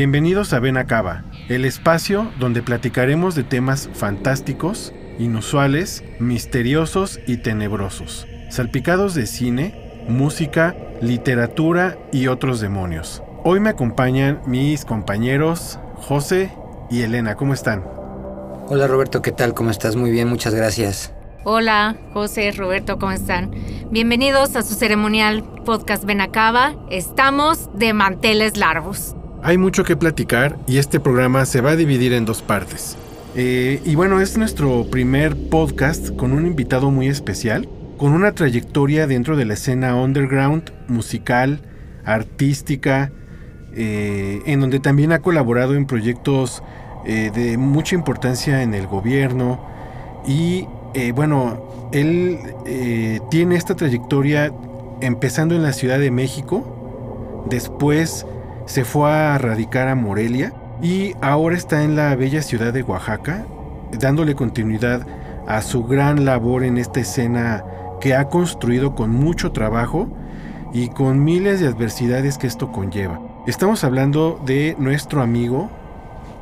Bienvenidos a Benacaba, el espacio donde platicaremos de temas fantásticos, inusuales, misteriosos y tenebrosos, salpicados de cine, música, literatura y otros demonios. Hoy me acompañan mis compañeros José y Elena, ¿cómo están? Hola Roberto, ¿qué tal? ¿Cómo estás? Muy bien, muchas gracias. Hola, José, Roberto, ¿cómo están? Bienvenidos a su ceremonial podcast Benacaba. Estamos de manteles largos. Hay mucho que platicar y este programa se va a dividir en dos partes. Eh, y bueno, es nuestro primer podcast con un invitado muy especial, con una trayectoria dentro de la escena underground, musical, artística, eh, en donde también ha colaborado en proyectos eh, de mucha importancia en el gobierno. Y bueno, él tiene esta trayectoria empezando en la Ciudad de México, después se fue a radicar a Morelia y ahora está en la bella ciudad de Oaxaca, dándole continuidad a su gran labor en esta escena que ha construido con mucho trabajo y con miles de adversidades que esto conlleva. Estamos hablando de nuestro amigo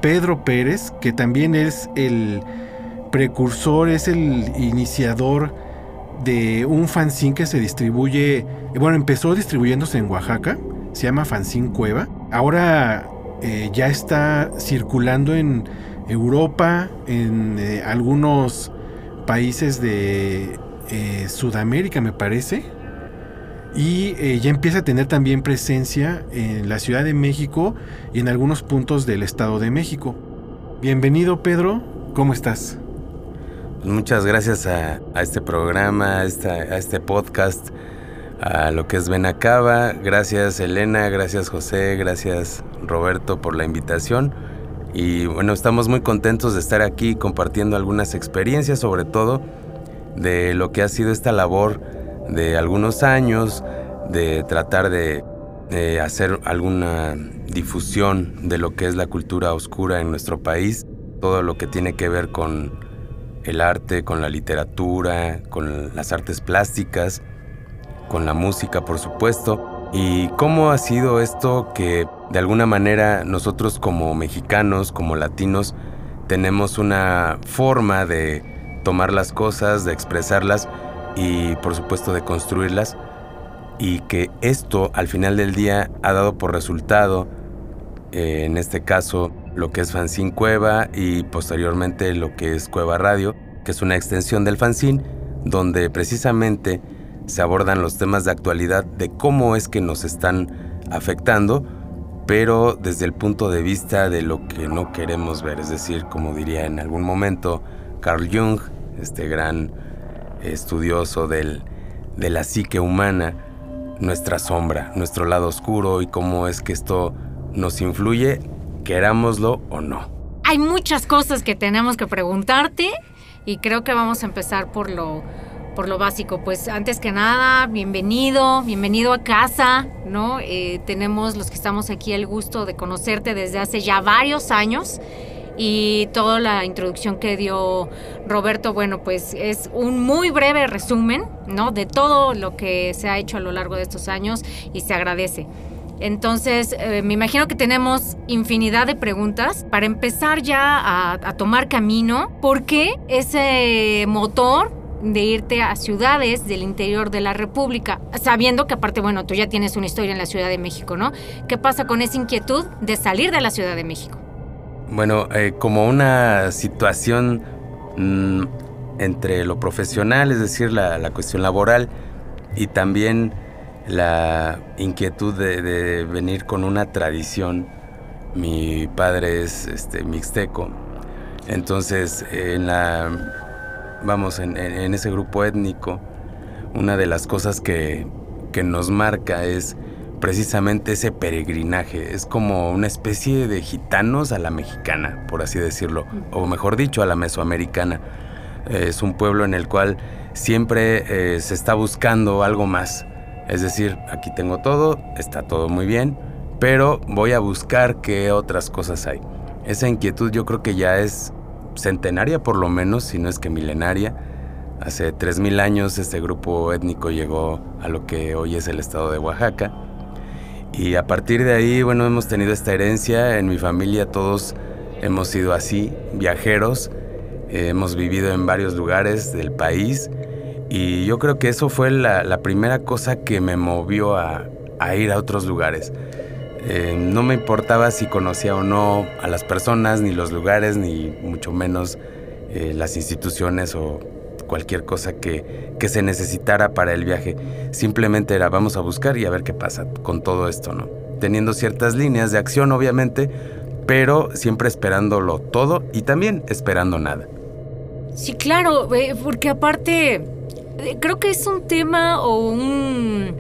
Pedro Pérez, que también es el precursor, es el iniciador de un fanzine que se distribuye, bueno, empezó distribuyéndose en Oaxaca, se llama Fanzine Cueva. Ahora eh, ya está circulando en Europa, en eh, algunos países de eh, Sudamérica, me parece. Y ya empieza a tener también presencia en la Ciudad de México y en algunos puntos del Estado de México. Bienvenido Pedro, ¿cómo estás? Muchas gracias a, este programa, a este podcast, a lo que es Benacaba. Gracias Elena, gracias José, gracias Roberto por la invitación. Y bueno, estamos muy contentos de estar aquí compartiendo algunas experiencias, sobre todo de lo que ha sido esta labor de algunos años, de tratar de hacer alguna difusión de lo que es la cultura oscura en nuestro país, todo lo que tiene que ver con el arte, con la literatura, con las artes plásticas, con la música, por supuesto. Y cómo ha sido esto que de alguna manera nosotros como mexicanos, como latinos, tenemos una forma de tomar las cosas, de expresarlas y por supuesto de construirlas. Y que esto al final del día ha dado por resultado, eh, en este caso, lo que es Fanzine Cueva y posteriormente lo que es Cueva Radio, que es una extensión del fanzine, donde precisamente se abordan los temas de actualidad de cómo es que nos están afectando, pero desde el punto de vista de lo que no queremos ver, es decir, como diría en algún momento Carl Jung, este gran estudioso del, de la psique humana, nuestra sombra, nuestro lado oscuro y cómo es que esto nos influye, querámoslo o no. Hay muchas cosas que tenemos que preguntarte y creo que vamos a empezar por lo, por lo básico. Pues antes que nada, bienvenido, bienvenido a casa, ¿no? Eh, tenemos los que estamos aquí el gusto de conocerte desde hace ya varios años y toda la introducción que dio Roberto, bueno, pues es un muy breve resumen, ¿no? De todo lo que se ha hecho a lo largo de estos años y se agradece. Entonces, eh, me imagino que tenemos infinidad de preguntas. Para empezar ya a, a tomar camino, ¿por qué ese motor de irte a ciudades del interior de la República? Sabiendo que aparte, bueno, tú ya tienes una historia en la Ciudad de México, ¿no? ¿Qué pasa con esa inquietud de salir de la Ciudad de México? Bueno, eh, como una situación mm, entre lo profesional, es decir, la, la cuestión laboral, y también la inquietud de, venir con una tradición. Mi padre es este, mixteco, entonces en la, vamos, en, ese grupo étnico, una de las cosas que, que nos marca es precisamente ese peregrinaje. Es como una especie de gitanos a la mexicana, por así decirlo, o mejor dicho, a la mesoamericana. Es un pueblo en el cual siempre eh, se está buscando algo más. Es decir, aquí tengo todo, está todo muy bien, pero voy a buscar qué otras cosas hay. Esa inquietud yo creo que ya es centenaria por lo menos, si no es que milenaria. Hace 3.000 años este grupo étnico llegó a lo que hoy es el estado de Oaxaca. Y a partir de ahí, bueno, hemos tenido esta herencia. En mi familia todos hemos sido así, viajeros. Eh, hemos vivido en varios lugares del país. Y yo creo que eso fue la, primera cosa que me movió a, ir a otros lugares. Eh, no me importaba si conocía o no a las personas, ni los lugares, ni mucho menos eh, las instituciones o cualquier cosa que, que, se necesitara para el viaje. Simplemente era vamos a buscar y a ver qué pasa con todo esto, ¿no? Teniendo ciertas líneas de acción, obviamente, pero siempre esperándolo todo y también esperando nada. Sí, claro, eh, porque aparte creo que es un tema o un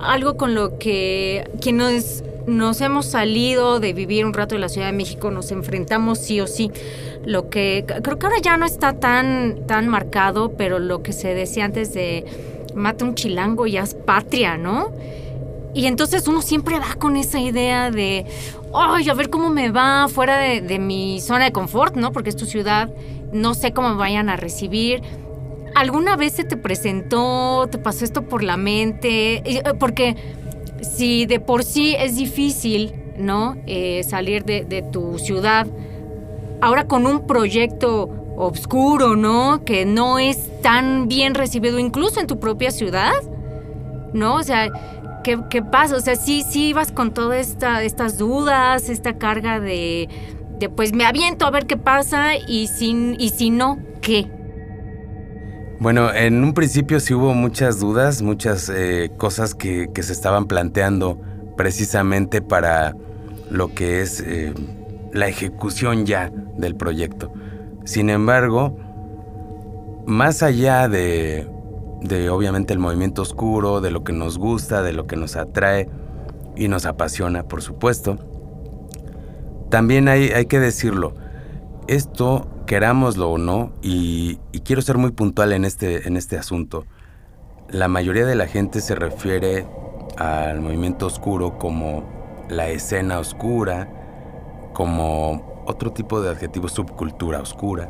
algo con lo que quienes nos hemos salido de vivir un rato en la Ciudad de México nos enfrentamos sí o sí lo que creo que ahora ya no está tan, tan marcado, pero lo que se decía antes de mata un chilango y es patria, ¿no? Y entonces uno siempre va con esa idea de, ay, a ver cómo me va fuera de, de mi zona de confort, ¿no? Porque es tu ciudad, no sé cómo me vayan a recibir. ¿Alguna vez se te presentó, te pasó esto por la mente? Eh, porque si de por sí es difícil, ¿no? Eh, salir de, tu ciudad, ahora con un proyecto obscuro, ¿no? Que no es tan bien recibido incluso en tu propia ciudad, ¿no? O sea, ¿qué, pasa? O sea, sí, sí ibas con todas esta, estas dudas, esta carga de, de, pues me aviento a ver qué pasa y si, y si no, ¿qué? Bueno, en un principio sí hubo muchas dudas, muchas eh, cosas que, se estaban planteando precisamente para lo que es... Eh, la ejecución ya del proyecto. Sin embargo, más allá de, de obviamente el movimiento oscuro, de lo que nos gusta, de lo que nos atrae y nos apasiona, por supuesto, también hay, hay que decirlo, esto, querámoslo o no, y, y, quiero ser muy puntual en este, en este asunto, la mayoría de la gente se refiere al movimiento oscuro como la escena oscura, como otro tipo de adjetivo subcultura oscura,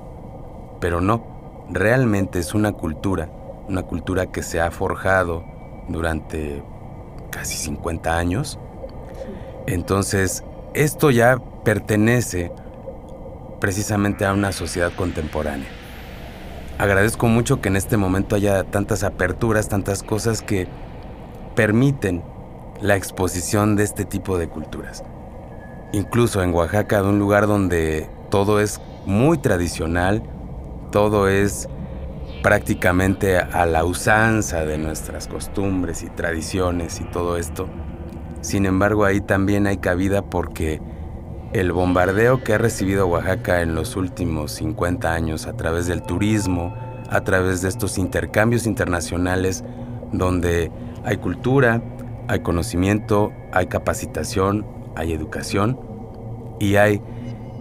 pero no, realmente es una cultura, una cultura que se ha forjado durante casi 50 años. Entonces, esto ya pertenece precisamente a una sociedad contemporánea. Agradezco mucho que en este momento haya tantas aperturas, tantas cosas que permiten la exposición de este tipo de culturas incluso en Oaxaca, de un lugar donde todo es muy tradicional, todo es prácticamente a la usanza de nuestras costumbres y tradiciones y todo esto. Sin embargo, ahí también hay cabida porque el bombardeo que ha recibido Oaxaca en los últimos 50 años a través del turismo, a través de estos intercambios internacionales donde hay cultura, hay conocimiento, hay capacitación, hay educación y hay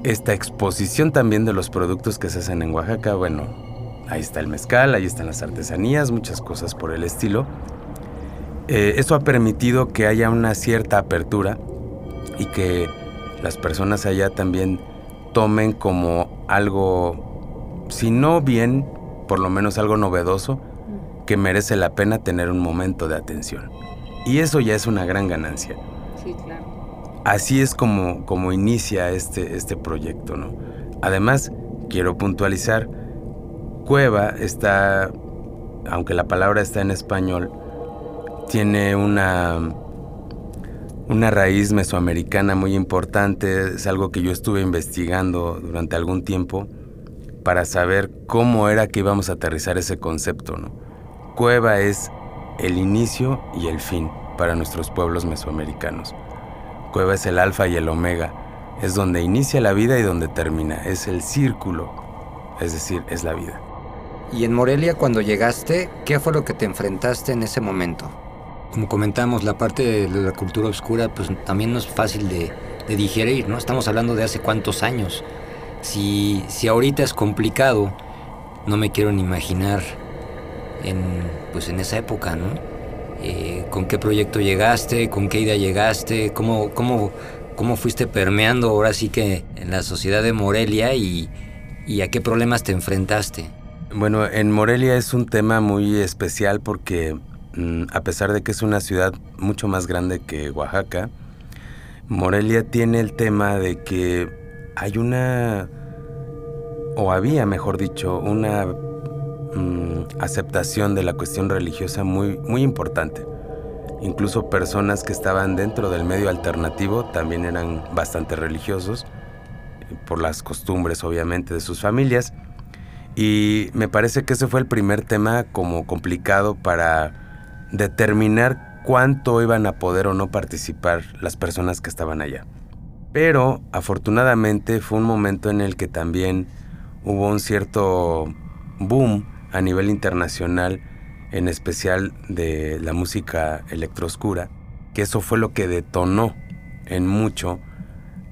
esta exposición también de los productos que se hacen en Oaxaca. Bueno, ahí está el mezcal, ahí están las artesanías, muchas cosas por el estilo. Eh, eso ha permitido que haya una cierta apertura y que las personas allá también tomen como algo, si no bien, por lo menos algo novedoso, que merece la pena tener un momento de atención. Y eso ya es una gran ganancia. Sí, claro así es como, como inicia este, este proyecto. ¿no? Además, quiero puntualizar, cueva está, aunque la palabra está en español, tiene una, una raíz mesoamericana muy importante, es algo que yo estuve investigando durante algún tiempo para saber cómo era que íbamos a aterrizar ese concepto. ¿no? Cueva es el inicio y el fin para nuestros pueblos mesoamericanos. Cueva es el alfa y el omega, es donde inicia la vida y donde termina, es el círculo, es decir, es la vida. Y en Morelia cuando llegaste, ¿qué fue lo que te enfrentaste en ese momento? Como comentamos, la parte de la cultura oscura pues también no es fácil de, digerir, ¿no? Estamos hablando de hace cuántos años. Si, si ahorita es complicado, no me quiero ni imaginar en, pues en esa época, ¿no? Eh, ¿Con qué proyecto llegaste? ¿Con qué idea llegaste? ¿Cómo, cómo, cómo fuiste permeando ahora sí que en la sociedad de Morelia y, y a qué problemas te enfrentaste? Bueno, en Morelia es un tema muy especial porque a pesar de que es una ciudad mucho más grande que Oaxaca, Morelia tiene el tema de que hay una, o había mejor dicho, una mm, aceptación de la cuestión religiosa muy, muy importante. Incluso personas que estaban dentro del medio alternativo también eran bastante religiosos, por las costumbres obviamente de sus familias. Y me parece que ese fue el primer tema como complicado para determinar cuánto iban a poder o no participar las personas que estaban allá. Pero afortunadamente fue un momento en el que también hubo un cierto boom a nivel internacional, en especial de la música electrooscura, que eso fue lo que detonó en mucho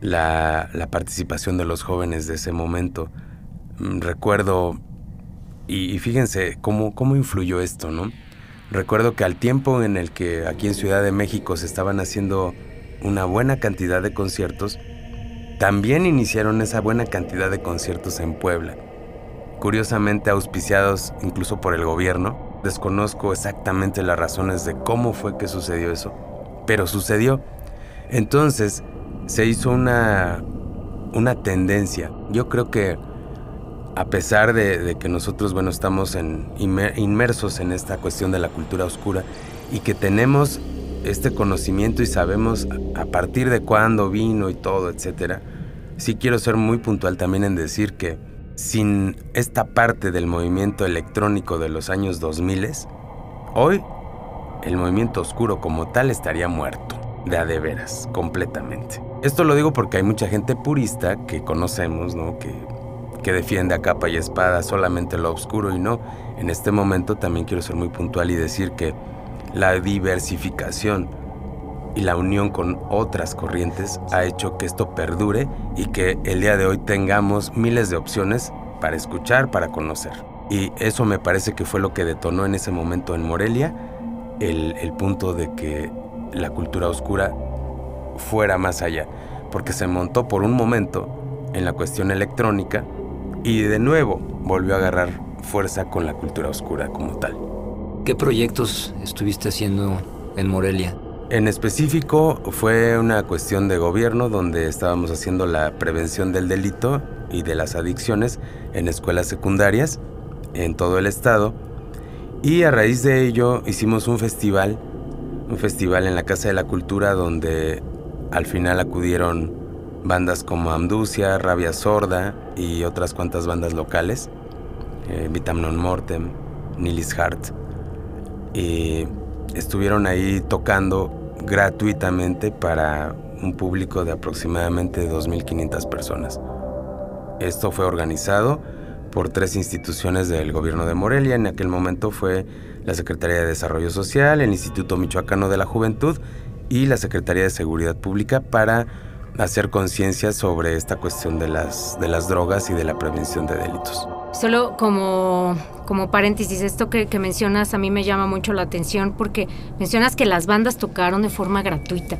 la, participación de los jóvenes de ese momento Mm, recuerdo, y, fíjense cómo, cómo influyó esto, ¿no? Recuerdo que al tiempo en el que aquí en Ciudad de México se estaban haciendo una buena cantidad de conciertos, también iniciaron esa buena cantidad de conciertos en Puebla. Curiosamente auspiciados incluso por el gobierno, desconozco exactamente las razones de cómo fue que sucedió eso, pero sucedió. Entonces se hizo una, una tendencia. Yo creo que a pesar de, que nosotros, bueno, estamos inmersos en esta cuestión de la cultura oscura y que tenemos este conocimiento y sabemos a partir de cuándo vino y todo, etcétera, sí quiero ser muy puntual también en decir que sin esta parte del movimiento electrónico de los años 2000, hoy el movimiento oscuro como tal estaría muerto, de a de veras, completamente. Esto lo digo porque hay mucha gente purista que conocemos, ¿no? Que que defiende a capa y espada solamente lo oscuro y no. En este momento también quiero ser muy puntual y decir que la diversificación y la unión con otras corrientes ha hecho que esto perdure y que el día de hoy tengamos miles de opciones para escuchar, para conocer. Y eso me parece que fue lo que detonó en ese momento en Morelia el, el punto de que la cultura oscura fuera más allá, porque se montó por un momento en la cuestión electrónica y de nuevo volvió a agarrar fuerza con la cultura oscura como tal. ¿Qué proyectos estuviste haciendo en Morelia? En específico fue una cuestión de gobierno donde estábamos haciendo la prevención del delito y de las adicciones en escuelas secundarias en todo el estado y a raíz de ello hicimos un festival, un festival en la Casa de la Cultura donde al final acudieron bandas como Amducia, Rabia Sorda y otras cuantas bandas locales, eh, Vitam Non Mortem, Nilis Hart, y estuvieron ahí tocando gratuitamente para un público de aproximadamente 2.500 personas. Esto fue organizado por tres instituciones del gobierno de Morelia. En aquel momento fue la Secretaría de Desarrollo Social, el Instituto Michoacano de la Juventud y la Secretaría de Seguridad Pública para hacer conciencia sobre esta cuestión de las, de las drogas y de la prevención de delitos. Solo como, como paréntesis, esto que, mencionas a mí me llama mucho la atención porque mencionas que las bandas tocaron de forma gratuita.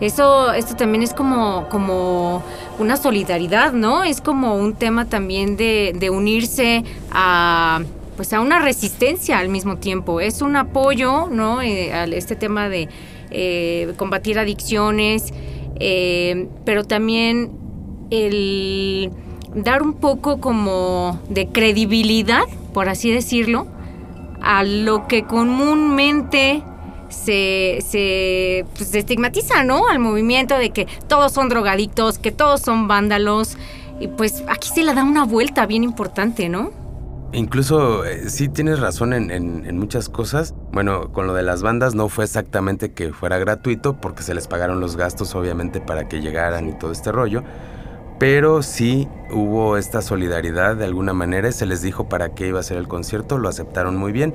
Eso, esto también es como, como una solidaridad, ¿no? Es como un tema también de, de unirse a pues a una resistencia al mismo tiempo. Es un apoyo, ¿no? Eh, a este tema de eh, combatir adicciones, eh, pero también el dar un poco como de credibilidad, por así decirlo, a lo que comúnmente se, se, pues, estigmatiza, ¿no? Al movimiento de que todos son drogadictos, que todos son vándalos. Y pues aquí se le da una vuelta bien importante, ¿no? Incluso eh, sí tienes razón en, muchas cosas. Bueno, con lo de las bandas no fue exactamente que fuera gratuito porque se les pagaron los gastos obviamente para que llegaran y todo este rollo. Pero sí hubo esta solidaridad de alguna manera se les dijo para qué iba a ser el concierto, lo aceptaron muy bien.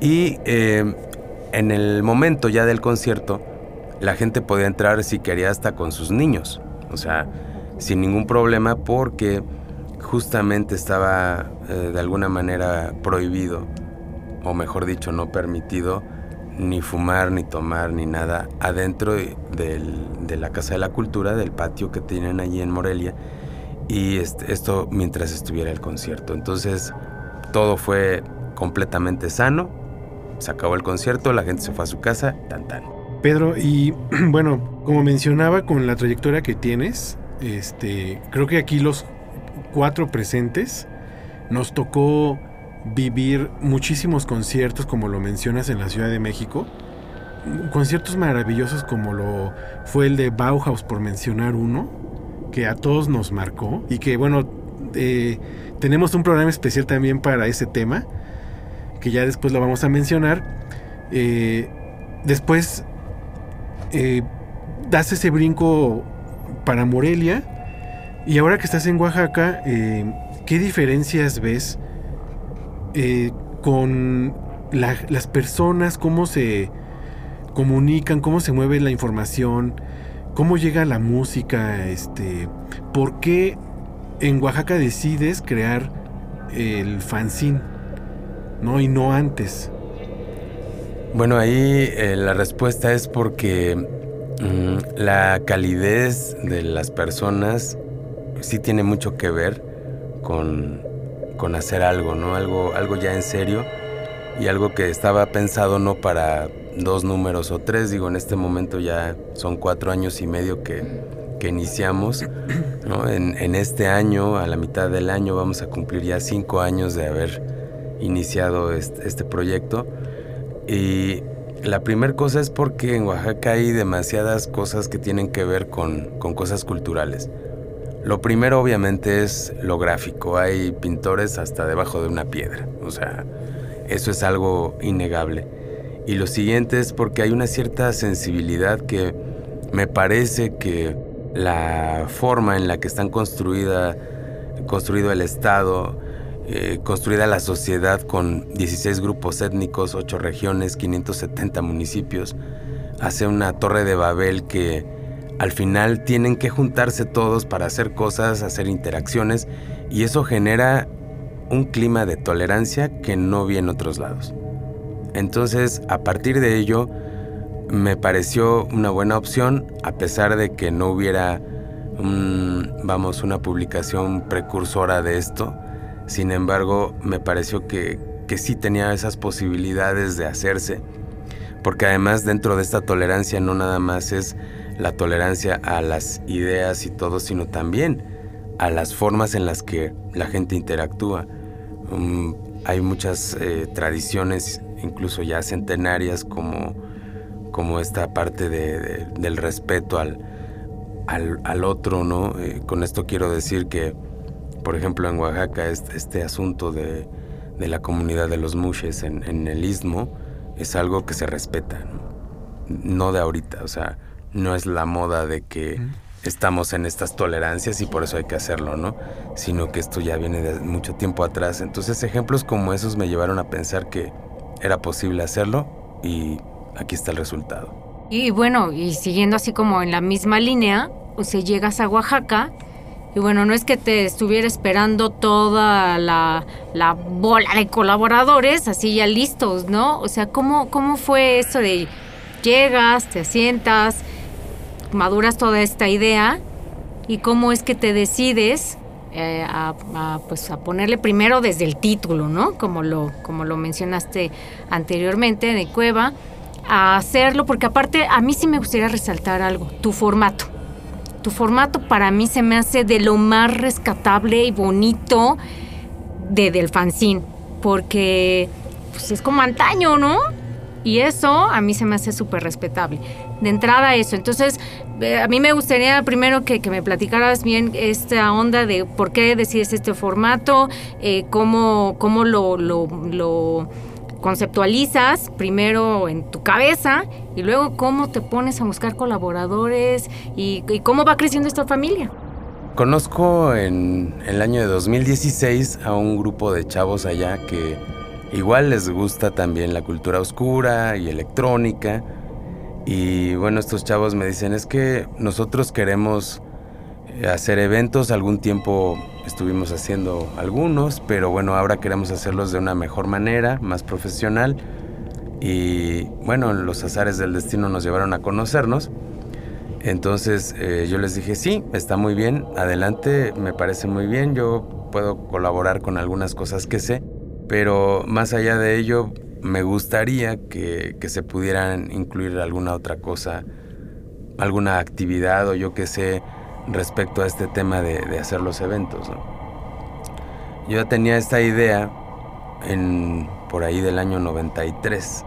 Y eh, en el momento ya del concierto, la gente podía entrar si quería hasta con sus niños. O sea, sin ningún problema porque justamente estaba eh, de alguna manera prohibido, o mejor dicho, no permitido, ni fumar, ni tomar, ni nada adentro de la Casa de la Cultura, del patio que tienen allí en Morelia, y este, esto mientras estuviera el concierto. Entonces, todo fue completamente sano, se acabó el concierto, la gente se fue a su casa, tan tan. Pedro, y bueno, como mencionaba con la trayectoria que tienes, este, creo que aquí los cuatro presentes nos tocó vivir muchísimos conciertos, como lo mencionas en la Ciudad de México. Conciertos maravillosos como lo fue el de Bauhaus, por mencionar uno, que a todos nos marcó y que, bueno, eh, tenemos un programa especial también para ese tema, que ya después lo vamos a mencionar. Eh, después eh, das ese brinco para Morelia y ahora que estás en Oaxaca, ¿qué diferencias ves? Eh, con las personas, cómo se comunican, cómo se mueve la información, cómo llega la música, este, por qué en Oaxaca decides crear el fanzine, ¿no? Y no antes. Bueno, ahí eh, la respuesta es porque mm, la calidez de las personas sí tiene mucho que ver con con hacer algo, ¿no? Algo, algo ya en serio y algo que estaba pensado no para dos números o tres, digo, en este momento ya son cuatro años y medio que, que iniciamos, ¿no? En, este año, a la mitad del año, vamos a cumplir ya cinco años de haber iniciado este, este proyecto y la primera cosa es porque en Oaxaca hay demasiadas cosas que tienen que ver con, con cosas culturales. Lo primero obviamente es lo gráfico. Hay pintores hasta debajo de una piedra. O sea, eso es algo innegable. Y lo siguiente es porque hay una cierta sensibilidad que me parece que la forma en la que están construida, construido el Estado, eh, construida la sociedad con 16 grupos étnicos, 8 regiones, 570 municipios, hace una torre de Babel que al final tienen que juntarse todos para hacer cosas, hacer interacciones y eso genera un clima de tolerancia que no vi en otros lados. Entonces, a partir de ello, me pareció una buena opción, a pesar de que no hubiera, vamos, una publicación precursora de esto. Sin embargo, me pareció que, que sí tenía esas posibilidades de hacerse, porque además dentro de esta tolerancia no nada más es la tolerancia a las ideas y todo, sino también a las formas en las que la gente interactúa. Um, hay muchas eh, tradiciones, incluso ya centenarias, como, como esta parte del respeto al, al, otro, ¿no? Eh, con esto quiero decir que, por ejemplo, en Oaxaca, este, asunto de, la comunidad de los mushes en, en, el istmo es algo que se respeta, no de ahorita, o sea, no es la moda de que estamos en estas tolerancias y por eso hay que hacerlo, ¿no? Sino que esto ya viene de mucho tiempo atrás. Entonces ejemplos como esos me llevaron a pensar que era posible hacerlo y aquí está el resultado. Y bueno, y siguiendo así como en la misma línea, o sea, llegas a Oaxaca y bueno, no es que te estuviera esperando toda la, la bola de colaboradores así ya listos, ¿no? O sea, ¿cómo, cómo fue eso de llegas, te asientas, maduras toda esta idea y cómo es que te decides eh, a, pues a ponerle primero desde el título, ¿no? Como lo, como lo mencionaste anteriormente de Cueva, a hacerlo, porque aparte a mí sí me gustaría resaltar algo, tu formato. Tu formato para mí se me hace de lo más rescatable y bonito de, del fanzine, porque pues es como antaño, ¿no? Y eso a mí se me hace súper respetable. De entrada eso. Entonces, eh, a mí me gustaría primero que, me platicaras bien esta onda de por qué decides este formato, eh, cómo, cómo lo, lo, conceptualizas primero en tu cabeza y luego cómo te pones a buscar colaboradores y, y cómo va creciendo esta familia. Conozco en el año de 2016 a un grupo de chavos allá que igual les gusta también la cultura oscura y electrónica. Y bueno, estos chavos me dicen, es que nosotros queremos eh, hacer eventos, algún tiempo estuvimos haciendo algunos, pero bueno, ahora queremos hacerlos de una mejor manera, más profesional. Y bueno, los azares del destino nos llevaron a conocernos. Entonces eh, yo les dije, sí, está muy bien, adelante, me parece muy bien, yo puedo colaborar con algunas cosas que sé, pero más allá de ello, me gustaría que, se pudieran incluir alguna otra cosa, alguna actividad o yo que sé respecto a este tema de, hacer los eventos. Yo tenía esta idea en, por ahí del año 93.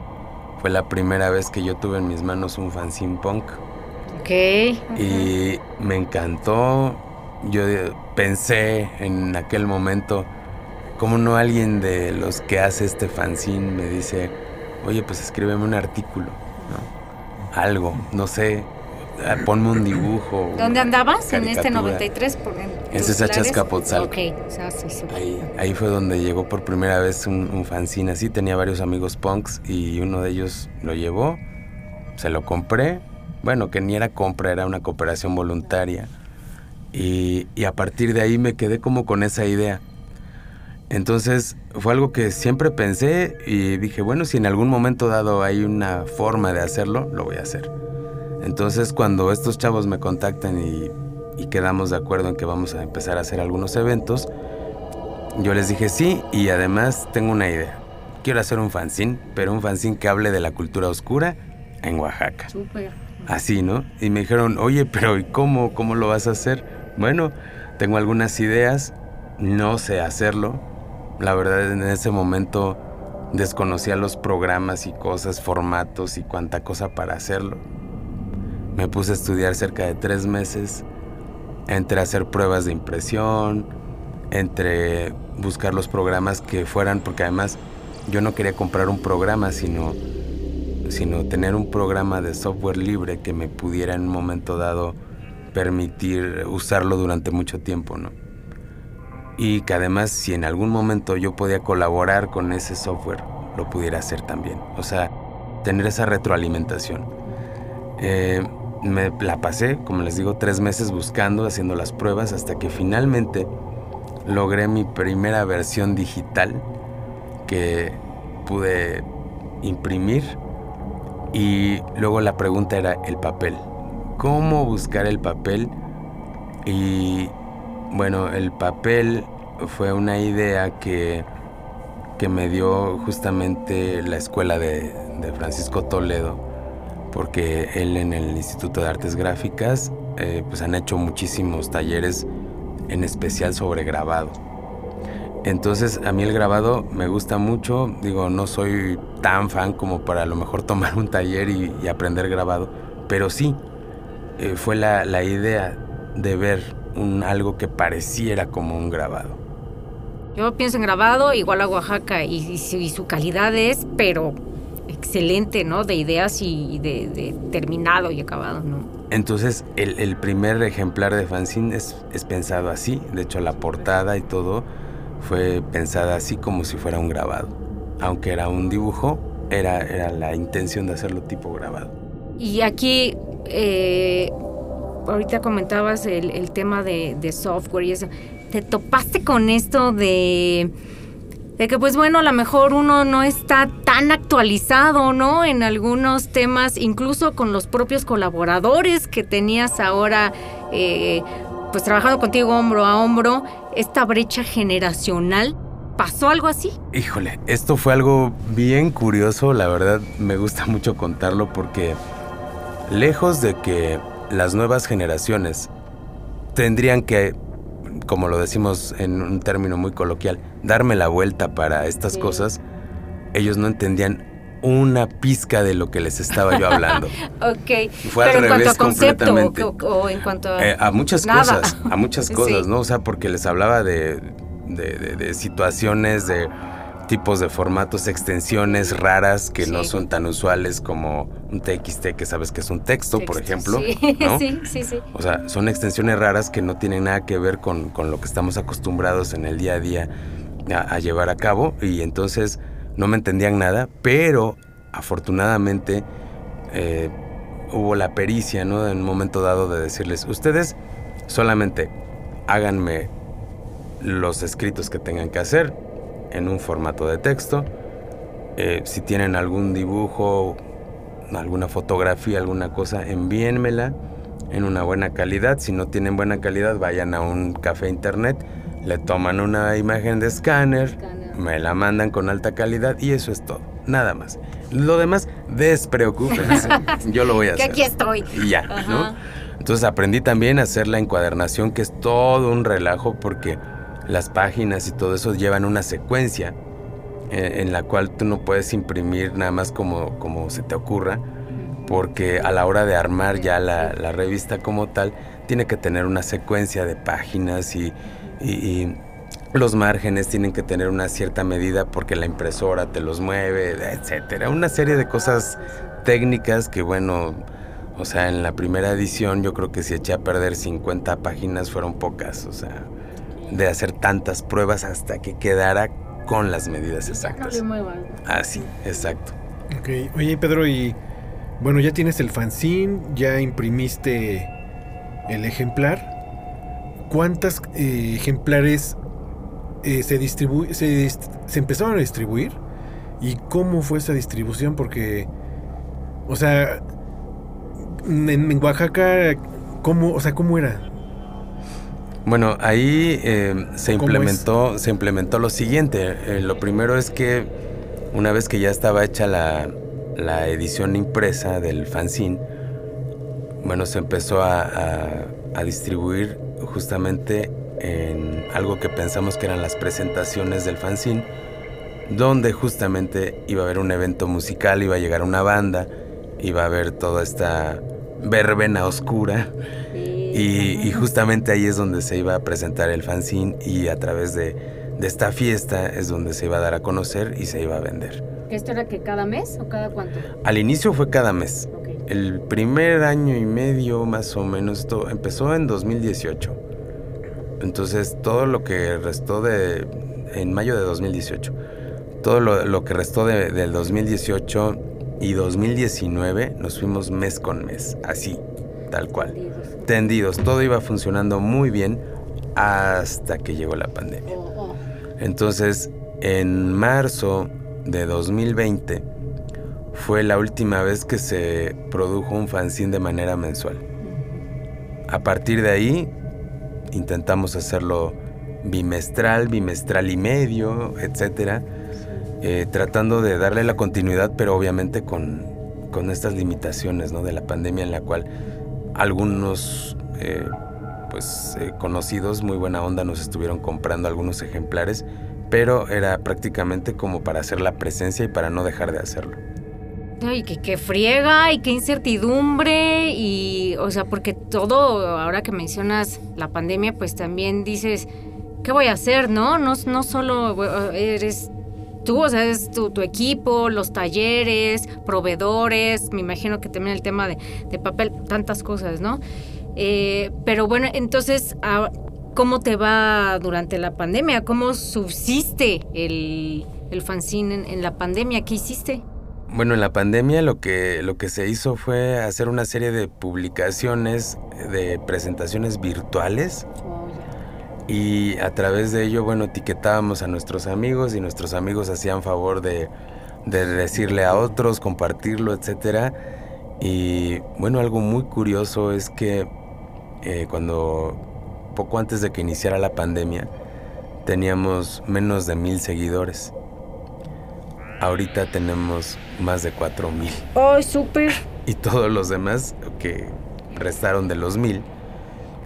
Fue la primera vez que yo tuve en mis manos un fanzine punk. Ok. Y me encantó. Yo pensé en aquel momento, como no alguien de los que hace este fanzine me dice, oye, pues escríbeme un artículo, ¿no? Algo, no sé, ah, ponme un dibujo. ¿Dónde andabas en este 93? Por, en es esa Chascapotzal. Ok, ahí, ahí, fue donde llegó por primera vez un, un fanzine así. Tenía varios amigos punks y uno de ellos lo llevó, se lo compré. Bueno, que ni era compra, era una cooperación voluntaria. Y, y a partir de ahí me quedé como con esa idea entonces fue algo que siempre pensé y dije, bueno, si en algún momento dado hay una forma de hacerlo, lo voy a hacer. Entonces cuando estos chavos me contactan y, quedamos de acuerdo en que vamos a empezar a hacer algunos eventos, yo les dije sí y además tengo una idea. Quiero hacer un fanzine, pero un fanzine que hable de la cultura oscura en Oaxaca. Súper. Así, ¿no? Y me dijeron, oye, pero ¿y cómo? ¿Cómo lo vas a hacer? Bueno, tengo algunas ideas, no sé hacerlo, la verdad en ese momento desconocía los programas y cosas, formatos y cuánta cosa para hacerlo. Me puse a estudiar cerca de tres meses, entre hacer pruebas de impresión, entre buscar los programas que fueran, porque además yo no quería comprar un programa, sino, sino tener un programa de software libre que me pudiera en un momento dado permitir usarlo durante mucho tiempo, ¿no? Y que además si en algún momento yo podía colaborar con ese software, lo pudiera hacer también. O sea, tener esa retroalimentación. Eh, me la pasé, como les digo, tres meses buscando, haciendo las pruebas, hasta que finalmente logré mi primera versión digital que pude imprimir. Y luego la pregunta era el papel. ¿Cómo buscar el papel? Y bueno, el papel fue una idea que, que me dio justamente la escuela de, Francisco Toledo, porque él en el Instituto de Artes Gráficas eh, pues han hecho muchísimos talleres, en especial sobre grabado. Entonces a mí el grabado me gusta mucho, digo, no soy tan fan como para a lo mejor tomar un taller y, aprender grabado, pero sí, eh, fue la, la idea de ver un, algo que pareciera como un grabado. Yo pienso en grabado, igual a Oaxaca, y, su calidad es, pero excelente, ¿no? De ideas y de, terminado y acabado, ¿no? Entonces, el, primer ejemplar de fanzine es, es, pensado así. De hecho, la portada y todo fue pensada así como si fuera un grabado. Aunque era un dibujo, era, era la intención de hacerlo tipo grabado. Y aquí eh, ahorita comentabas el, tema de, software y eso. ¿Te topaste con esto de, de que, pues bueno, a lo mejor uno no está tan actualizado, ¿no? En algunos temas, incluso con los propios colaboradores que tenías ahora, eh, pues trabajando contigo hombro a hombro, esta brecha generacional. ¿Pasó algo así? Híjole, esto fue algo bien curioso, la verdad me gusta mucho contarlo porque lejos de que las nuevas generaciones tendrían que, como lo decimos en un término muy coloquial, darme la vuelta para estas cosas, ellos no entendían una pizca de lo que les estaba yo hablando. ok. Fue Pero al en revés cuanto a concepto o, en cuanto a... Eh, a muchas cosas, a muchas cosas, ¿no? O sea, porque les hablaba de, de situaciones, de tipos de formatos, extensiones raras que no son tan usuales como un TXT que sabes que es un texto, por ejemplo. Sí. sí, sí, O sea, son extensiones raras que no tienen nada que ver con, lo que estamos acostumbrados en el día a día a, llevar a cabo y entonces no me entendían nada, pero afortunadamente eh, hubo la pericia, ¿no? En un momento dado de decirles, ustedes solamente háganme los escritos que tengan que hacer en un formato de texto. Eh, si tienen algún dibujo, alguna fotografía, alguna cosa, envíenmela en una buena calidad. Si no tienen buena calidad, vayan a un café internet, le toman una imagen de escáner, me la mandan con alta calidad y eso es todo. Nada más. Lo demás, despreocúpense. Yo lo voy a hacer. Que aquí estoy. Y ya, ¿no? Entonces aprendí también a hacer la encuadernación, que es todo un relajo porque las páginas y todo eso llevan una secuencia eh, en la cual tú no puedes imprimir nada más como, como se te ocurra, porque a la hora de armar ya la, la revista como tal, tiene que tener una secuencia de páginas y, y, los márgenes tienen que tener una cierta medida porque la impresora te los mueve, etcétera. Una serie de cosas técnicas que, bueno, o sea, en la primera edición yo creo que si eché a perder 50 páginas fueron pocas, o sea, de hacer tantas pruebas hasta que quedara con las medidas exactas. Así, exacto. Ok, oye Pedro, y bueno, ya tienes el fanzine, ya imprimiste el ejemplar. ¿Cuántos eh, ejemplares eh, se, distribu se, se empezaron a distribuir? ¿Y cómo fue esa distribución? Porque, o sea, en, Oaxaca, ¿cómo, o sea, ¿cómo era? Bueno, ahí eh, se implementó, se implementó lo siguiente. Eh, lo primero es que una vez que ya estaba hecha la, la edición impresa del fanzine, bueno, se empezó a, a, distribuir justamente en algo que pensamos que eran las presentaciones del fanzine, donde justamente iba a haber un evento musical, iba a llegar una banda, iba a haber toda esta verbena oscura. Y, justamente ahí es donde se iba a presentar el fanzine y a través de, esta fiesta es donde se iba a dar a conocer y se iba a vender. ¿Esto era que cada mes o cada cuánto? Al inicio fue cada mes. El primer año y medio más o menos, esto empezó en 2018. Entonces todo lo que restó de... en mayo de 2018. Todo lo, que restó de, del 2018 y 2019 nos fuimos mes con mes, así, tal cual. Tendidos, todo iba funcionando muy bien hasta que llegó la pandemia. Oh, oh. Entonces, en marzo de 2020 fue la última vez que se produjo un fanzine de manera mensual. A partir de ahí intentamos hacerlo bimestral, bimestral y medio, etcétera eh, tratando de darle la continuidad, pero obviamente con, con estas limitaciones ¿no? de la pandemia en la cual algunos eh, pues, eh, conocidos, muy buena onda, nos estuvieron comprando algunos ejemplares, pero era prácticamente como para hacer la presencia y para no dejar de hacerlo. Ay, que, que, friega y qué incertidumbre y, o sea, porque todo, ahora que mencionas la pandemia, pues también dices, ¿qué voy a hacer, no? No, no solo eres tú, o sea, es tu, equipo, los talleres, proveedores, me imagino que también el tema de, papel, tantas cosas, ¿no? Eh, pero bueno, entonces, ah, ¿cómo te va durante la pandemia? ¿Cómo subsiste el, el fanzine en, la pandemia? ¿Qué hiciste? Bueno, en la pandemia lo que, lo que se hizo fue hacer una serie de publicaciones, de presentaciones virtuales. Y a través de ello, bueno, etiquetábamos a nuestros amigos y nuestros amigos hacían favor de, decirle a otros, compartirlo, etc. Y bueno, algo muy curioso es que eh, cuando poco antes de que iniciara la pandemia, teníamos menos de mil seguidores. Ahorita tenemos más de cuatro mil. ¡Ay, súper! Y todos los demás que restaron de los mil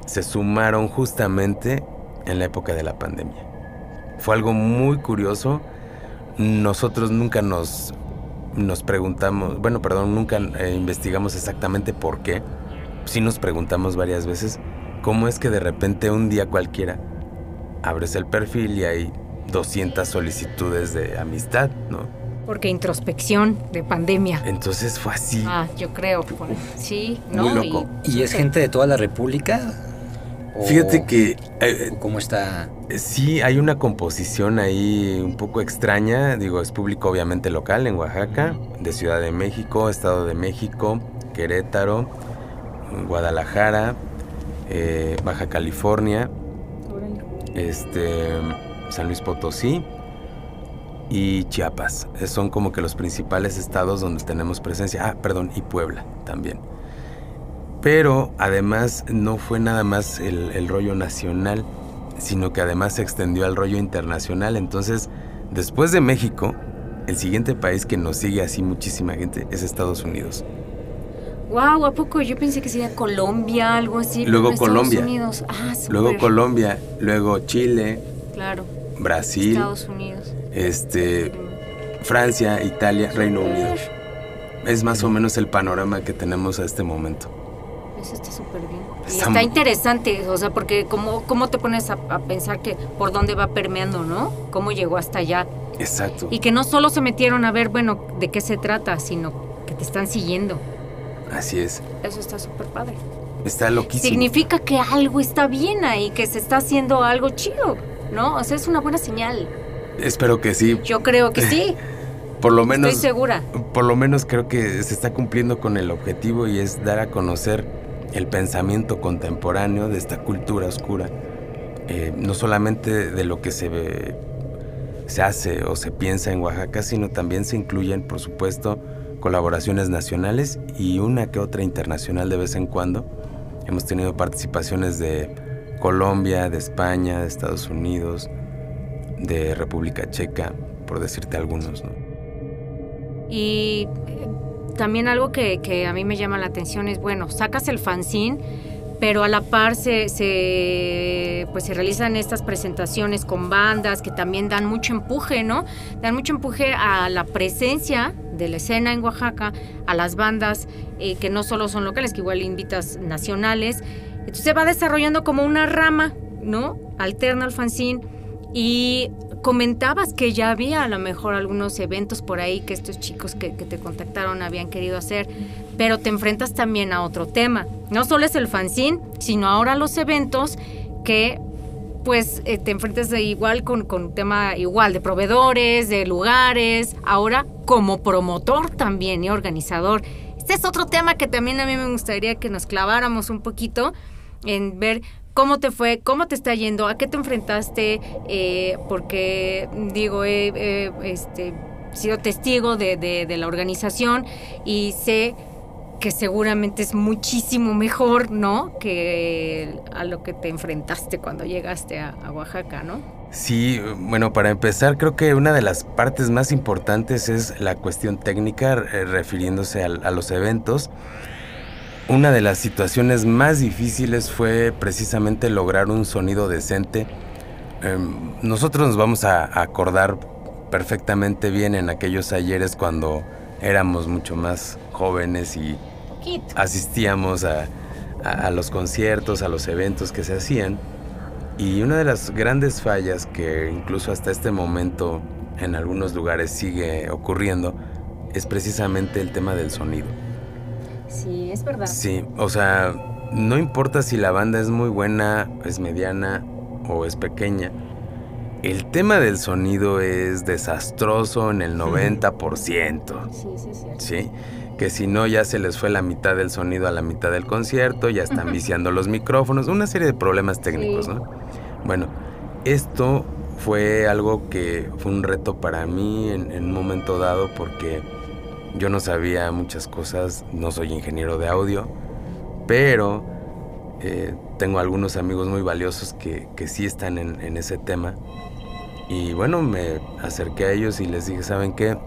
se sumaron justamente en la época de la pandemia. Fue algo muy curioso. Nosotros nunca nos, nos preguntamos, bueno, perdón, nunca eh, investigamos exactamente por qué. Sí nos preguntamos varias veces cómo es que de repente un día cualquiera abres el perfil y hay 200 solicitudes de amistad, ¿no? Porque introspección de pandemia. Entonces fue así. Ah, yo creo. Sí, ¿no? Muy loco. ¿Y, es gente de toda la República? O- Fíjate que eh, o ¿Cómo está? sí hay una composición ahí un poco extraña. Digo, es público obviamente local en Oaxaca, de Ciudad de México, Estado de México, Querétaro, Guadalajara, eh, Baja California, este, San Luis Potosí y Chiapas. Eh, Son como que los principales estados donde tenemos presencia. Ah, perdón, y Puebla también. Pero además no fue nada más el, el rollo nacional, sino que además se extendió al rollo internacional. Entonces, después de México, el siguiente país que nos sigue así muchísima gente es Estados Unidos. Wow, ¿a poco? Yo pensé que sería Colombia, algo así. Luego Estados Colombia. Unidos. Ah, Luego. Colombia, luego Chile, Claro, Brasil, Estados Unidos. este, Francia, Italia, Reino Unido. Es más o menos el panorama que tenemos a este momento. Eso está súper bien. Y Está está, interesante, o sea, porque cómo, cómo te pones a, a pensar que por dónde va permeando, ¿no? Cómo llegó hasta allá. Exacto. Y que no solo se metieron a ver, bueno, de qué se trata, sino que te están siguiendo. Así es. Eso está súper padre. Está loquísimo. Significa que algo está bien ahí, que se está haciendo algo chido, ¿no? O sea, es una buena señal. Espero que sí. Yo creo que sí. Por lo menos, Estoy segura. por lo menos creo que se está cumpliendo con el objetivo y es dar a conocer el pensamiento contemporáneo de esta cultura oscura. Eh, no solamente de lo que se se hace o se piensa en Oaxaca, sino también se incluyen, por supuesto, colaboraciones nacionales y una que otra internacional de vez en cuando. Hemos tenido participaciones de Colombia, de España, de Estados Unidos, de República Checa, por decirte algunos, ¿no? Y eh, también algo que, a mí me llama la atención es, bueno, sacas el fanzine, pero a la par se, se, pues se realizan estas presentaciones con bandas que también dan mucho empuje, ¿no? Dan mucho empuje a la presencia de la escena en Oaxaca, a las bandas eh, que no solo son locales, que igual invitas nacionales. Entonces se va desarrollando como una rama, ¿no? Alterna al fanzine. Y comentabas que ya había a lo mejor algunos eventos por ahí que estos chicos que, te contactaron habían querido hacer, pero te enfrentas también a otro tema. No solo es el fanzine, sino ahora los eventos que pues eh, te enfrentas igual con, con un tema igual de proveedores, de lugares, ahora como promotor también y organizador. Este es otro tema que también a mí me gustaría que nos claváramos un poquito en ver cómo te fue, cómo te está yendo, a qué te enfrentaste, eh, porque digo, he este, sido testigo de, la organización y sé que seguramente es muchísimo mejor, ¿no? Que a lo que te enfrentaste cuando llegaste a, a Oaxaca, ¿no? Sí, bueno, para empezar, creo que una de las partes más importantes es la cuestión técnica, eh, refiriéndose al- a, los eventos. Una de las situaciones más difíciles fue precisamente lograr un sonido decente. Em, nosotros nos vamos a a acordar perfectamente bien en aquellos ayeres cuando éramos mucho más jóvenes y asistíamos a, a- a los conciertos, a los eventos que se hacían. Y una de las grandes fallas que incluso hasta este momento en algunos lugares sigue ocurriendo es precisamente el tema del sonido. Sí, es verdad. Sí, o sea, no importa si la banda es muy buena, es mediana o es pequeña. El tema del sonido es desastroso en el 90%. Sí, sí, sí. ¿sí? Que si no ya se les fue la mitad del sonido a la mitad del concierto, ya están viciando los micrófonos, una serie de problemas técnicos, Sí. ¿no? Bueno, esto fue algo que fue un reto para mí en, en un momento dado porque yo no sabía muchas cosas, no soy ingeniero de audio, pero eh, tengo algunos amigos muy valiosos que, que sí están en, ese tema. Y bueno, me acerqué a ellos y les dije, ¿saben qué?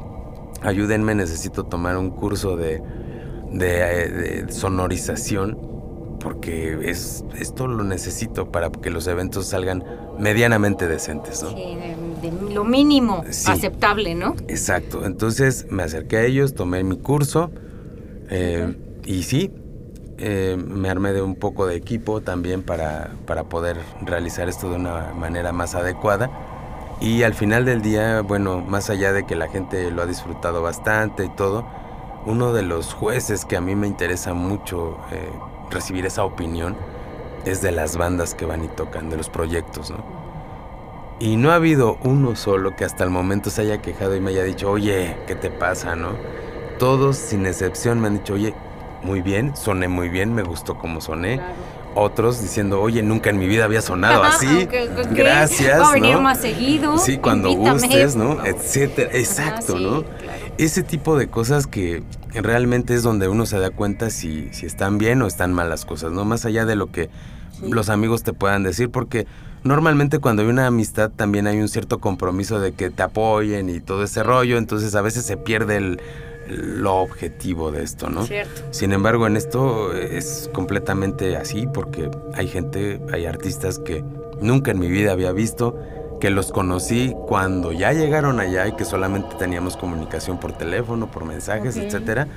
ayúdenme, necesito tomar un curso de, de, de sonorización porque es, esto lo necesito para que los eventos salgan medianamente decentes, ¿no? Sí, de, lo mínimo Sí. aceptable, ¿no? Exacto, entonces me acerqué a ellos, tomé mi curso eh, y sí, eh, me armé de un poco de equipo también para, para poder realizar esto de una manera más adecuada. Y al final del día, bueno, más allá de que la gente lo ha disfrutado bastante y todo, uno de los jueces que a mí me interesa mucho eh, recibir esa opinión es de las bandas que van y tocan, de los proyectos, ¿no? Y no ha habido uno solo que hasta el momento se haya quejado y me haya dicho, oye, ¿qué te pasa, no? Todos, sin excepción, me han dicho, oye, muy bien, soné muy bien, me gustó como soné. Otros diciendo, oye, nunca en mi vida había sonado así. Gracias. Va a venir más seguido. Sí, cuando gustes, ¿no? Etcétera. Exacto, ¿no? Ese tipo de cosas que realmente es donde uno se da cuenta si, si están bien o están mal las cosas, ¿no? Más allá de lo que los amigos te puedan decir, porque normalmente cuando hay una amistad también hay un cierto compromiso de que te apoyen y todo ese rollo, entonces a veces se pierde el, lo objetivo de esto, ¿no? Cierto. Sin embargo, en esto es completamente así porque hay gente, hay artistas que nunca en mi vida había visto, que los conocí cuando ya llegaron allá y que solamente teníamos comunicación por teléfono, por mensajes, etcétera,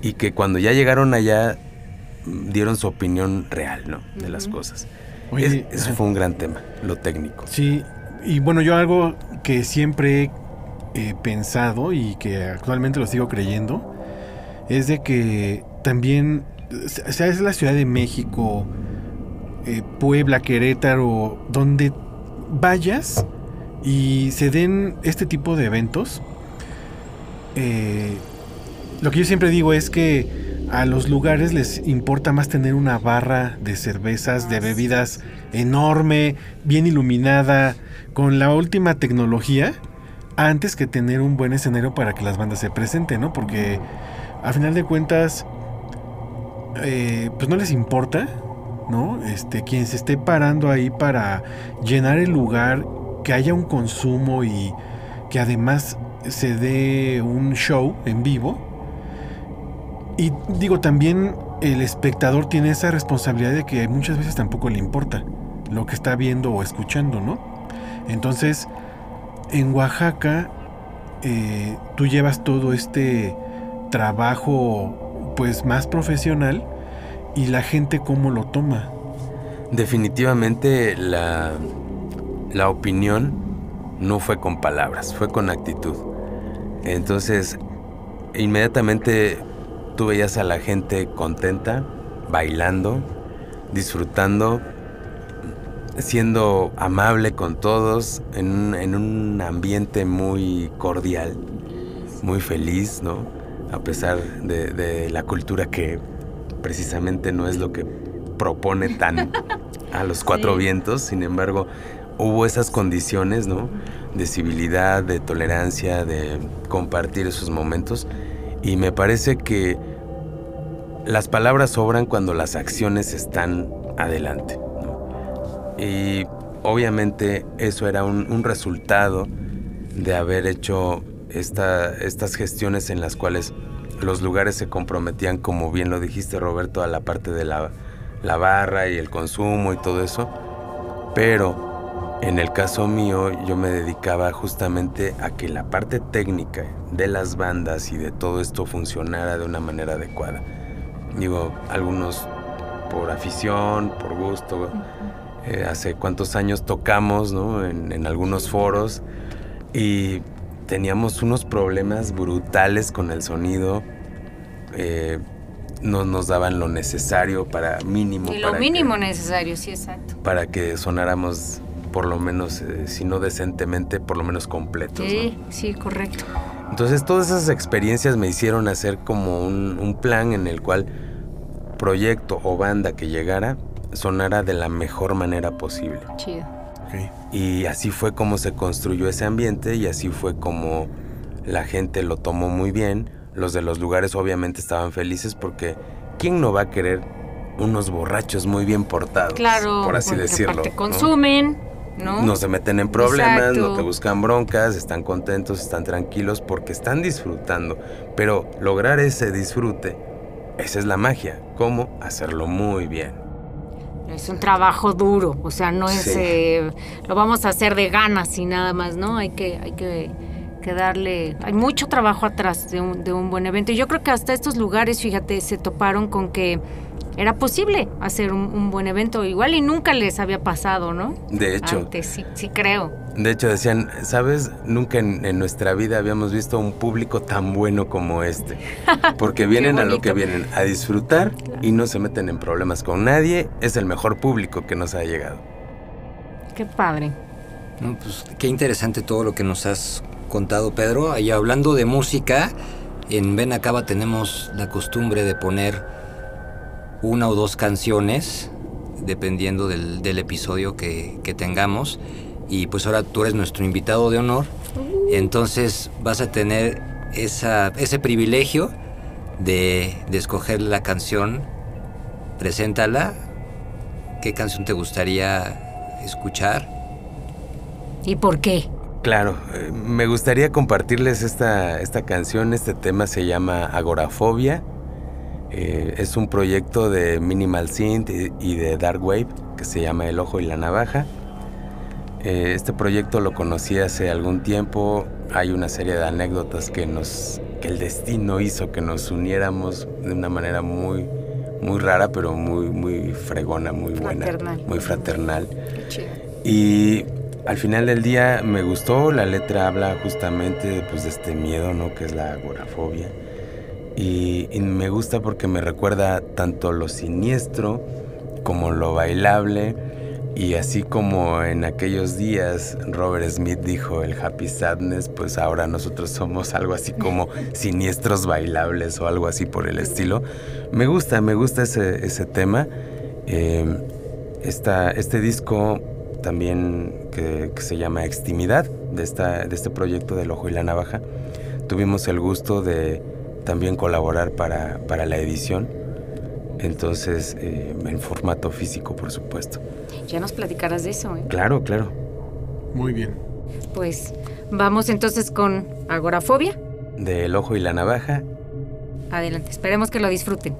y que cuando ya llegaron allá dieron su opinión real, ¿no? De las cosas. Oye, Es- eso fue un gran tema, lo técnico. Sí, y bueno, yo algo que siempre he pensado y que actualmente lo sigo creyendo es de que también, sea es la Ciudad de México, eh, Puebla, Querétaro, donde vayas y se den este tipo de eventos, eh, lo que yo siempre digo es que a los lugares les importa más tener una barra de cervezas, de bebidas enorme, bien iluminada, con la última tecnología, antes que tener un buen escenario para que las bandas se presenten, ¿no? Porque a final de cuentas, eh, pues no les importa, ¿no? Este, quien se esté parando ahí para llenar el lugar, que haya un consumo y que además se dé un show en vivo. Y digo, también el espectador tiene esa responsabilidad de que muchas veces tampoco le importa lo que está viendo o escuchando, ¿no? Entonces, en Oaxaca, eh, tú llevas todo este trabajo, pues más profesional, y la gente cómo lo toma. Definitivamente la, la opinión no fue con palabras, fue con actitud. Entonces, inmediatamente tú veías a la gente contenta, bailando, disfrutando, siendo amable con todos, en un, en un ambiente muy cordial, muy feliz, ¿no? A pesar de, de la cultura que precisamente no es lo que propone tan a los cuatro Sí. vientos, sin embargo, hubo esas condiciones, ¿no? De civilidad, de tolerancia, de compartir esos momentos. Y me parece que las palabras sobran cuando las acciones están adelante. Y obviamente eso era un, un resultado de haber hecho esta- estas gestiones en las cuales los lugares se comprometían, como bien lo dijiste Roberto, a la parte de la, la barra y el consumo y todo eso. Pero en el caso mío yo me dedicaba justamente a que la parte técnica de las bandas y de todo esto funcionara de una manera adecuada. Digo, algunos por afición, por gusto. Eh, hace cuántos años tocamos ¿no? en, en algunos foros y teníamos unos problemas brutales con el sonido. Eh, no nos daban lo necesario para mínimo. Y lo para que- mínimo necesario, sí, exacto. para que sonáramos por lo menos, eh, si no decentemente, por lo menos completos. ¿no? Sí, sí, correcto. Entonces todas esas experiencias me hicieron hacer como un, un plan en el cual proyecto o banda que llegara sonara de la mejor manera posible. Chido. Y así fue como se construyó ese ambiente y así fue como la gente lo tomó muy bien. Los de los lugares obviamente estaban felices porque ¿quién no va a querer unos borrachos muy bien portados? Claro, por así decirlo. aparte ¿no? consumen, ¿no? No se meten en problemas, Exacto. no te buscan broncas, están contentos, están tranquilos porque están disfrutando. Pero lograr ese disfrute, esa es la magia. ¿Cómo? Hacerlo muy bien. Es un trabajo duro, o sea, no es Sí. eh, lo vamos a hacer de ganas y nada más, ¿no? Hay que, hay que, que darle, hay mucho trabajo atrás de un, de un buen evento. Y yo creo que hasta estos lugares, fíjate, se toparon con que era posible hacer un, un buen evento. Igual y nunca les había pasado, ¿no? De hecho. Antes, sí, sí creo. De hecho, decían, ¿sabes? Nunca en, en nuestra vida habíamos visto un público tan bueno como este. Porque vienen a lo que vienen, a disfrutar y no se meten en problemas con nadie. Es el mejor público que nos ha llegado. Qué padre. No, pues, qué interesante todo lo que nos has contado, Pedro. Y hablando de música, en Benacaba tenemos la costumbre de poner una o dos canciones, dependiendo del, del episodio que, que tengamos. Y pues ahora tú eres nuestro invitado de honor. Entonces vas a tener esa, ese privilegio de, de escoger la canción. Preséntala. ¿Qué canción te gustaría escuchar? ¿Y por qué? Claro, eh, me gustaría compartirles esta, esta canción. Este tema se llama Agorafobia. Eh, es un proyecto de Minimal Synth y, de Dark Wave que se llama El Ojo y la Navaja. Eh, este proyecto lo conocí hace algún tiempo. Hay una serie de anécdotas que nos que el destino hizo que nos uniéramos de una manera muy muy rara, pero muy muy fregona, muy buena, Fraternal. muy fraternal. Y al final del día me gustó, la letra habla justamente pues, de este miedo, ¿no? Que es la agorafobia. Y, y me gusta porque me recuerda tanto lo siniestro como lo bailable. Y así como en aquellos días Robert Smith dijo el happy sadness, pues ahora nosotros somos algo así como siniestros bailables o algo así por el estilo. Me gusta, me gusta ese, ese tema. Eh, esta, este disco también que, que se llama Extimidad, de, esta, de este proyecto del Ojo y la Navaja, tuvimos el gusto de también colaborar para, para la edición. Entonces, eh, en formato físico, por supuesto. Ya nos platicarás de eso, ¿eh? Claro, claro. Muy bien. Pues vamos entonces con Agorafobia. Del Ojo y la Navaja, Adelante, esperemos que lo disfruten.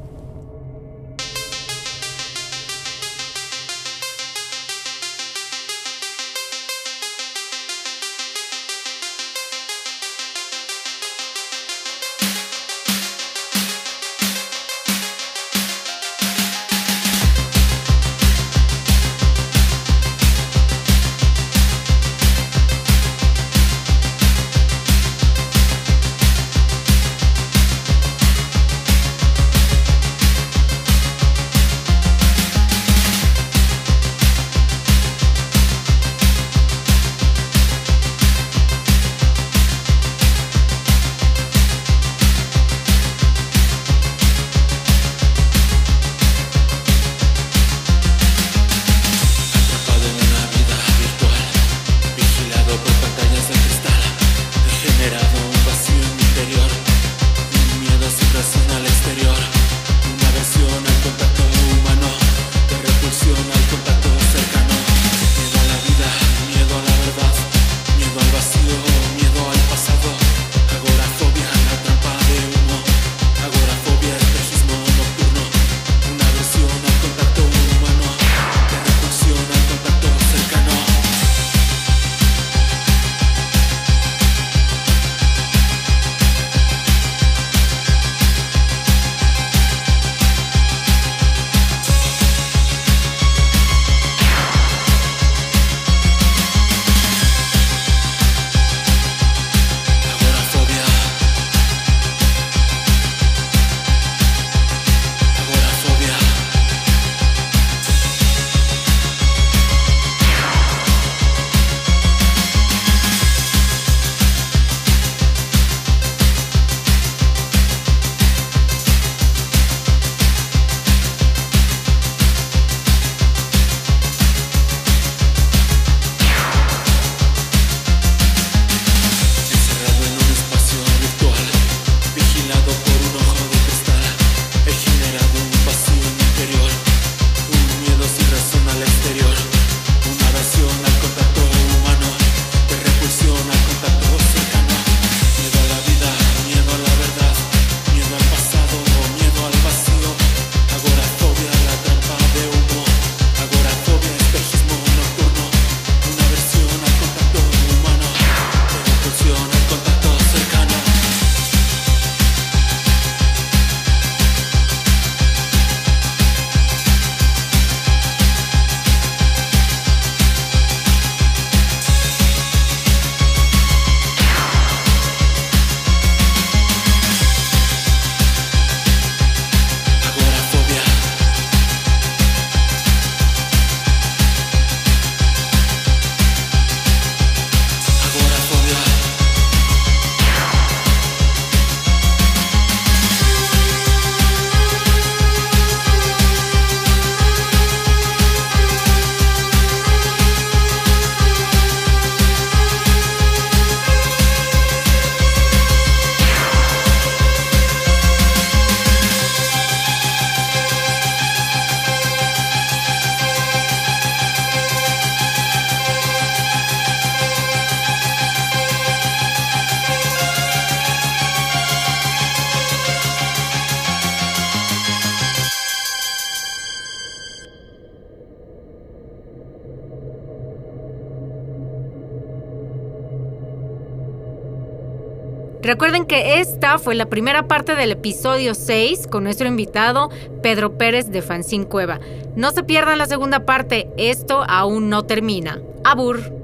Recuerden que esta fue la primera parte del episodio 6 con nuestro invitado Pedro Pérez de Fanzín Cueva. No se pierdan la segunda parte, esto aún no termina. Abur.